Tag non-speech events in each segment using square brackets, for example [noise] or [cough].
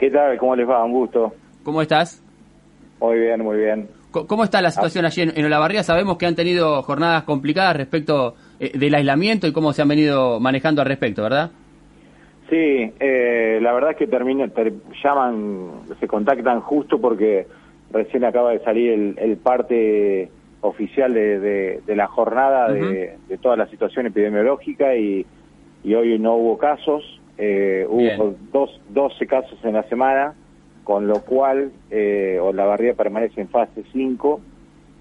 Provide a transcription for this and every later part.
¿Qué tal? ¿Cómo les va? Un gusto. ¿Cómo estás? Muy bien, muy bien. ¿Cómo está la situación allí en, Olavarría? Sabemos que han tenido jornadas complicadas respecto eh, del aislamiento y cómo se han venido manejando al respecto, ¿verdad? Sí, eh, la verdad es que terminan, llaman, se contactan justo porque recién acaba de salir el, parte oficial de, la jornada de, toda la situación epidemiológica y, hoy no hubo casos, eh, hubo dos, 12 casos en la semana, con lo cual eh, Olavarría permanece en fase 5,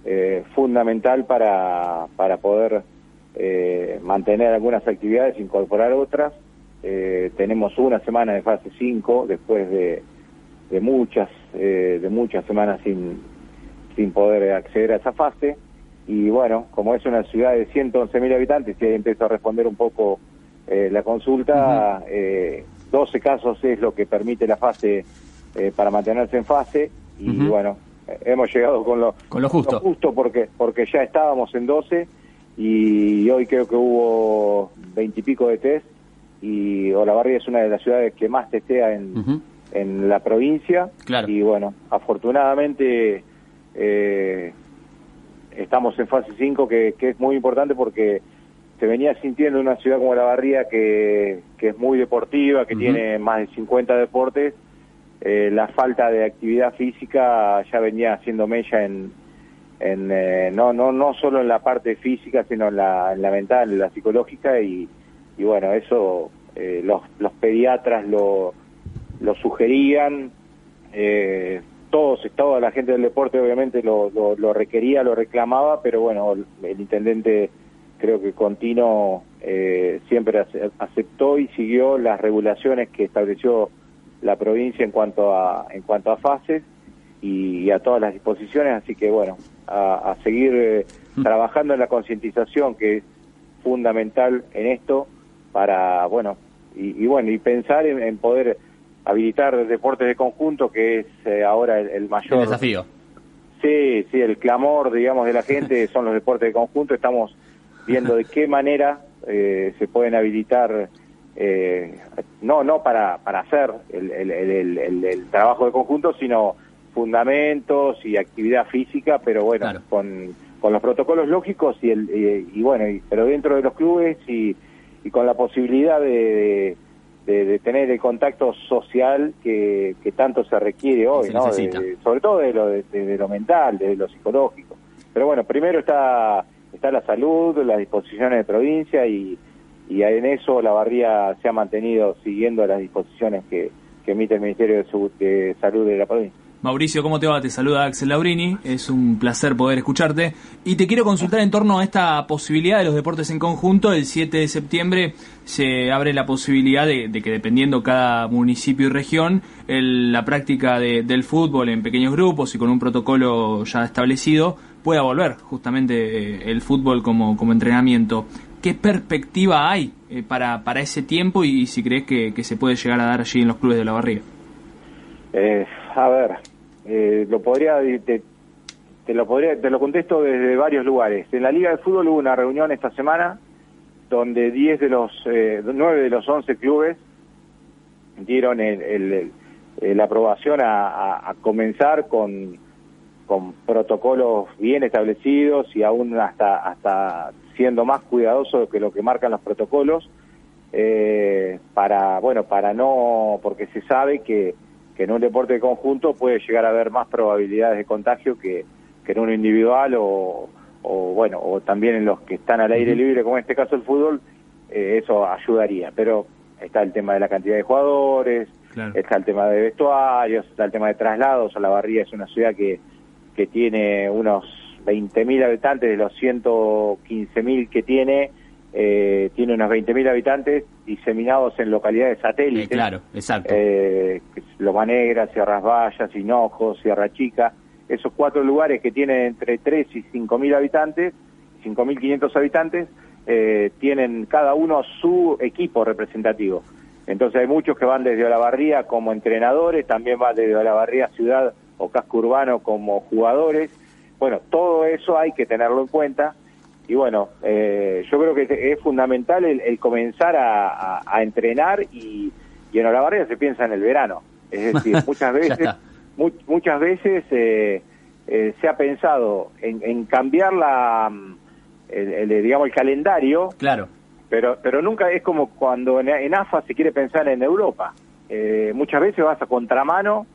eh, fundamental para, para poder eh, mantener algunas actividades, incorporar otras. Eh, tenemos una semana de fase 5 después de, de muchas de muchas semanas sin, sin poder acceder a esa fase. Y bueno, como es una ciudad de 111.000 habitantes, y ahí empiezo a responder un poco la consulta, 12 casos es lo que permite la fase eh, para mantenerse en fase y bueno, hemos llegado con lo, con lo justo. justo porque, porque ya estábamos en 12 y hoy creo que hubo veintipico de test y Olavarría es una de las ciudades que más testea en, en la provincia y bueno, afortunadamente eh, estamos en fase 5 que, que es muy importante porque se venía sintiendo una ciudad como Olavarría que, que es muy deportiva, que tiene más de 50 deportes eh, la falta de actividad física ya venía haciendo mella en, en eh, no no no solo en la parte física sino en la, en la mental en la psicológica y, y bueno eso eh, los, los pediatras lo, lo sugerían todos toda la gente del deporte obviamente lo, lo, requería lo reclamaba pero bueno el intendente creo que Contino siempre aceptó y siguió las regulaciones que estableció la provincia en cuanto a en cuanto a fases y, a todas las disposiciones así que bueno a, seguir eh, mm. trabajando en la concientización que es fundamental en esto para bueno y, bueno y pensar en, poder habilitar deportes de conjunto que es eh, ahora el, mayor desafío sí sí el clamor digamos de la gente [laughs] son los deportes de conjunto estamos viendo de qué manera eh, se pueden habilitar eh, no no para, para hacer el, el, trabajo de conjunto, sino fundamentos y actividad física, pero bueno, con, con los protocolos lógicos y, el, y, bueno, pero dentro de los clubes y, y con la posibilidad de, de, tener el contacto social que, que tanto se requiere hoy, ¿no? sobre todo de lo, de, lo mental, de lo psicológico. Pero bueno, primero está, está la salud, las disposiciones de provincia y y en eso la barría se ha mantenido siguiendo las disposiciones que, emite el Ministerio de, Salud de la provincia. Mauricio, ¿cómo te va? Te saluda Axel Laurini, es un placer poder escucharte. Y te quiero consultar en torno a esta posibilidad de los deportes en conjunto. El 7 de septiembre se abre la posibilidad de, que dependiendo cada municipio y región, la práctica del fútbol en pequeños grupos y con un protocolo ya establecido pueda volver justamente eh, el fútbol como, como entrenamiento. ¿Qué perspectiva hay eh, para, para ese tiempo y, si crees que, se puede llegar a dar allí en los clubes de la barriga? Eh, a ver, eh, lo podría te, lo podría te lo contesto desde varios lugares. En la Liga de Fútbol hubo una reunión esta semana donde 10 de los eh, 9 de los 11 clubes dieron el, la aprobación a, a, comenzar con, con protocolos bien establecidos y aún hasta hasta siendo más cuidadoso que lo que marcan los protocolos, eh, para, bueno, para no, porque se sabe que, que, en un deporte de conjunto puede llegar a haber más probabilidades de contagio que, que en uno individual o, o, bueno, o también en los que están al aire libre, como en este caso el fútbol, eh, eso ayudaría. Pero está el tema de la cantidad de jugadores, está el tema de vestuarios, está el tema de traslados. A la Barría es una ciudad que, que tiene unos 20.000 habitantes de los 115.000 que tiene, eh, tiene unos 20.000 habitantes diseminados en localidades satélites. Eh, claro, exacto. Eh, Loma Negra, Sierras Vallas, Hinojos, Sierra Chica. Esos cuatro lugares que tienen entre 3 y 5.000 habitantes, 5.500 habitantes, eh, tienen cada uno su equipo representativo. Entonces hay muchos que van desde Olavarría como entrenadores, también van desde Olavarría ciudad o casco urbano como jugadores bueno, todo eso hay que tenerlo en cuenta y bueno, eh, yo creo que es fundamental el, comenzar a, entrenar y, y en Olavarría se piensa en el verano. Es decir, [laughs] muchas veces, muchas veces eh, eh, se ha pensado en, cambiar la, mm, el, digamos, el calendario. Claro. Pero, pero nunca es como cuando en, AFA se quiere pensar en Europa. Eh, muchas veces vas a contramano